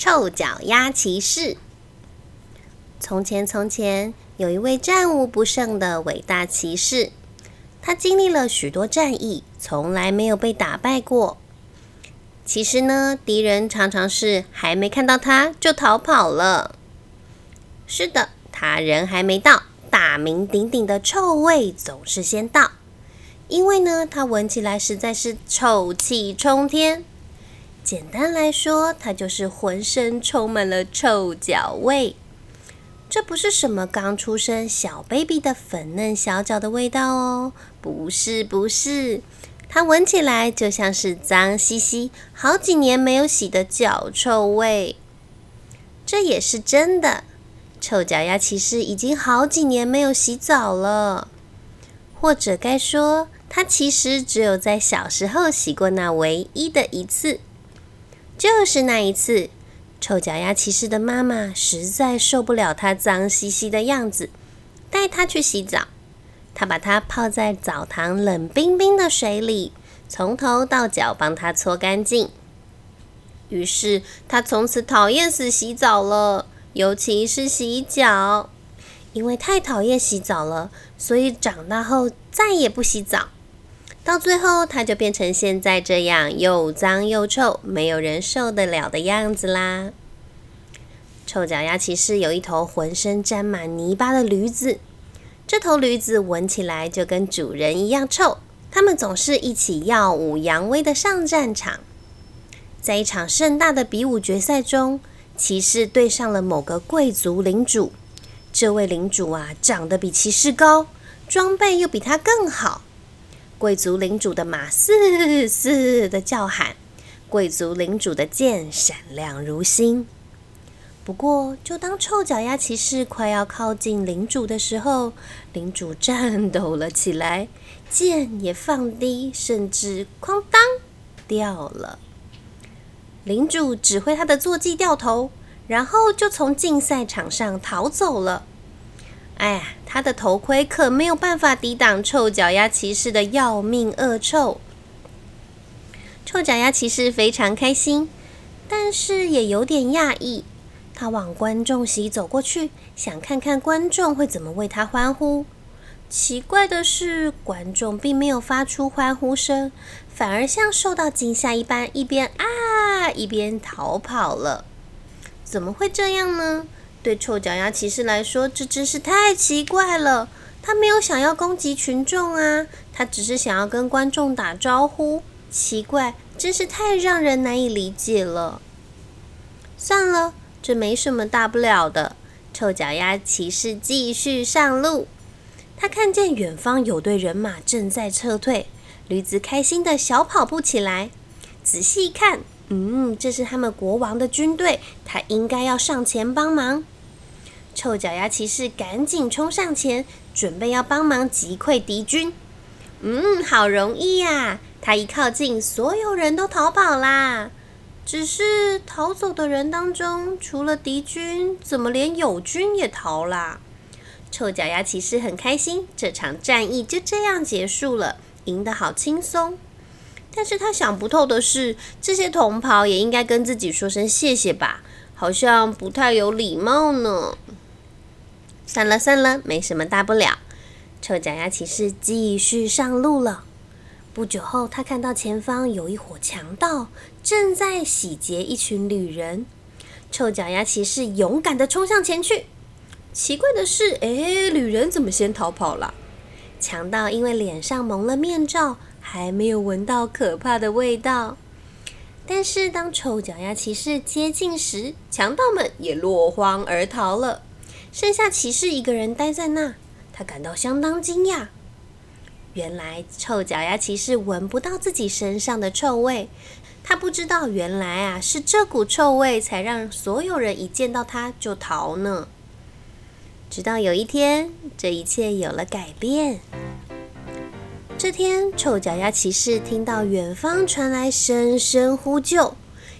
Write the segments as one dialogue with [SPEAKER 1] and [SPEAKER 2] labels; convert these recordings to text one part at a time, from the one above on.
[SPEAKER 1] 臭脚丫骑士。从前，从前有一位战无不胜的伟大骑士，他经历了许多战役，从来没有被打败过。其实呢，敌人常常是还没看到他就逃跑了。是的，他人还没到，大名鼎鼎的臭味总是先到，因为呢，他闻起来实在是臭气冲天。简单来说，它就是浑身充满了臭脚味。这不是什么刚出生小 baby 的粉嫩小脚的味道哦，不是，不是，它闻起来就像是脏兮兮、好几年没有洗的脚臭味。这也是真的，臭脚丫其实已经好几年没有洗澡了，或者该说，它其实只有在小时候洗过那唯一的一次。就是那一次，臭脚丫骑士的妈妈实在受不了他脏兮兮的样子，带他去洗澡。他把他泡在澡堂冷冰冰的水里，从头到脚帮他搓干净。于是他从此讨厌死洗澡了，尤其是洗脚，因为太讨厌洗澡了，所以长大后再也不洗澡。到最后，它就变成现在这样又脏又臭、没有人受得了的样子啦。臭脚丫骑士有一头浑身沾满泥巴的驴子，这头驴子闻起来就跟主人一样臭。他们总是一起耀武扬威的上战场。在一场盛大的比武决赛中，骑士对上了某个贵族领主。这位领主啊，长得比骑士高，装备又比他更好。贵族领主的马嘶嘶的叫喊，贵族领主的剑闪亮如星。不过，就当臭脚丫骑士快要靠近领主的时候，领主颤抖了起来，剑也放低，甚至哐当掉了。领主指挥他的坐骑掉头，然后就从竞赛场上逃走了。哎呀，他的头盔可没有办法抵挡臭脚丫骑士的要命恶臭。臭脚丫骑士非常开心，但是也有点讶异。他往观众席走过去，想看看观众会怎么为他欢呼。奇怪的是，观众并没有发出欢呼声，反而像受到惊吓一般，一边啊一边逃跑了。怎么会这样呢？对臭脚丫骑士来说，这真是太奇怪了。他没有想要攻击群众啊，他只是想要跟观众打招呼。奇怪，真是太让人难以理解了。算了，这没什么大不了的。臭脚丫骑士继续上路。他看见远方有队人马正在撤退，驴子开心的小跑步起来。仔细看。嗯，这是他们国王的军队，他应该要上前帮忙。臭脚丫骑士赶紧冲上前，准备要帮忙击溃敌军。嗯，好容易呀！他一靠近，所有人都逃跑啦。只是逃走的人当中，除了敌军，怎么连友军也逃啦？臭脚丫骑士很开心，这场战役就这样结束了，赢得好轻松。但是他想不透的是，这些同袍也应该跟自己说声谢谢吧，好像不太有礼貌呢。算了算了，没什么大不了。臭脚丫骑士继续上路了。不久后，他看到前方有一伙强盗正在洗劫一群旅人。臭脚丫骑士勇敢的冲向前去。奇怪的是，哎，旅人怎么先逃跑了？强盗因为脸上蒙了面罩。还没有闻到可怕的味道，但是当臭脚丫骑士接近时，强盗们也落荒而逃了，剩下骑士一个人待在那。他感到相当惊讶，原来臭脚丫骑士闻不到自己身上的臭味，他不知道原来啊是这股臭味才让所有人一见到他就逃呢。直到有一天，这一切有了改变。这天，臭脚丫骑士听到远方传来声声呼救，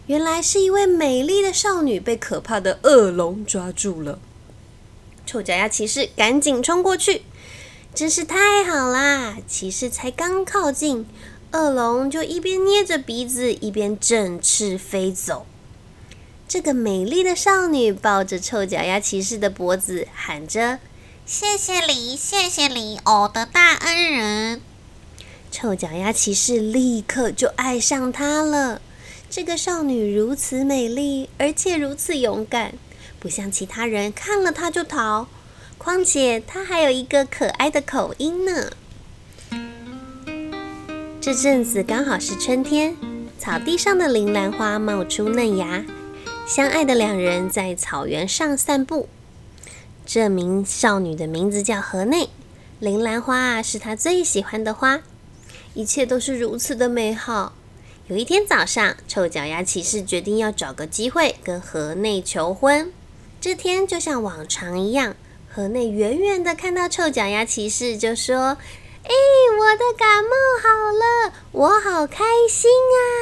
[SPEAKER 1] 原来是一位美丽的少女被可怕的恶龙抓住了。臭脚丫骑士赶紧冲过去，真是太好啦！骑士才刚靠近，恶龙就一边捏着鼻子，一边振翅飞走。这个美丽的少女抱着臭脚丫骑士的脖子，喊着：“
[SPEAKER 2] 谢谢你，谢谢你，我的大恩人。”
[SPEAKER 1] 臭脚丫骑士立刻就爱上她了。这个少女如此美丽，而且如此勇敢，不像其他人看了她就逃。况且她还有一个可爱的口音呢。这阵子刚好是春天，草地上的铃兰花冒出嫩芽。相爱的两人在草原上散步。这名少女的名字叫河内，铃兰花是她最喜欢的花。一切都是如此的美好。有一天早上，臭脚丫骑士决定要找个机会跟河内求婚。这天就像往常一样，河内远远的看到臭脚丫骑士，就说。哎，我的感冒好了，我好开心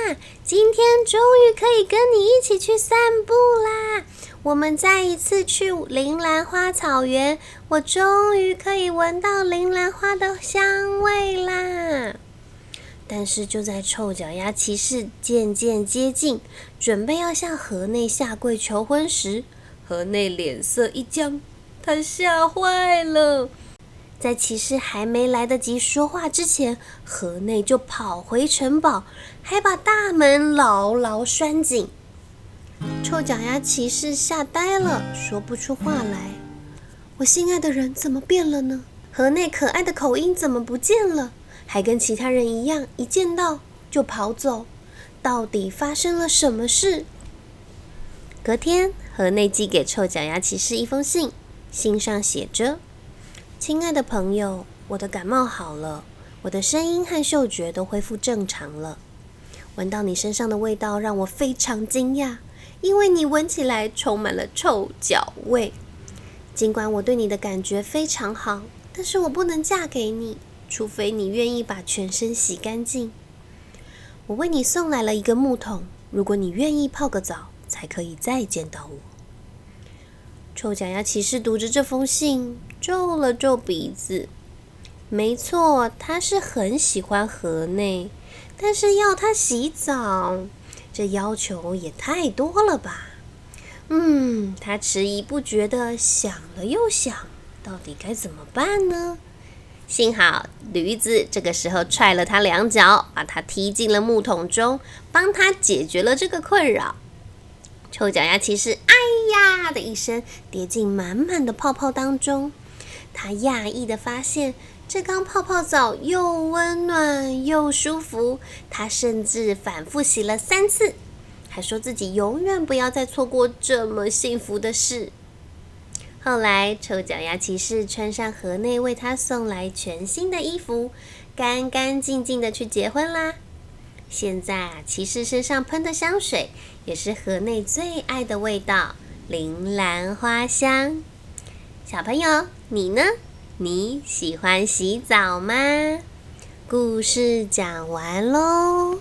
[SPEAKER 1] 啊！今天终于可以跟你一起去散步啦。我们再一次去铃兰花草原，我终于可以闻到铃兰花的香味啦。但是就在臭脚丫骑士渐渐接近，准备要向河内下跪求婚时，河内脸色一僵，他吓坏了。在骑士还没来得及说话之前，河内就跑回城堡，还把大门牢牢拴紧。臭脚丫骑士吓呆了，说不出话来。我心爱的人怎么变了呢？河内可爱的口音怎么不见了？还跟其他人一样，一见到就跑走。到底发生了什么事？隔天，河内寄给臭脚丫骑士一封信，信上写着。亲爱的朋友，我的感冒好了，我的声音和嗅觉都恢复正常了。闻到你身上的味道让我非常惊讶，因为你闻起来充满了臭脚味。尽管我对你的感觉非常好，但是我不能嫁给你，除非你愿意把全身洗干净。我为你送来了一个木桶，如果你愿意泡个澡，才可以再见到我。臭脚丫骑士读着这封信，皱了皱鼻子。没错，他是很喜欢河内，但是要他洗澡，这要求也太多了吧？嗯，他迟疑不决的想了又想，到底该怎么办呢？幸好驴子这个时候踹了他两脚，把他踢进了木桶中，帮他解决了这个困扰。臭脚丫骑士“哎呀”的一声跌进满满的泡泡当中，他讶异的发现这缸泡泡澡又温暖又舒服。他甚至反复洗了三次，还说自己永远不要再错过这么幸福的事。后来，臭脚丫骑士穿上河内为他送来全新的衣服，干干净净的去结婚啦。现在啊，骑士身上喷的香水也是河内最爱的味道——铃兰花香。小朋友，你呢？你喜欢洗澡吗？故事讲完喽。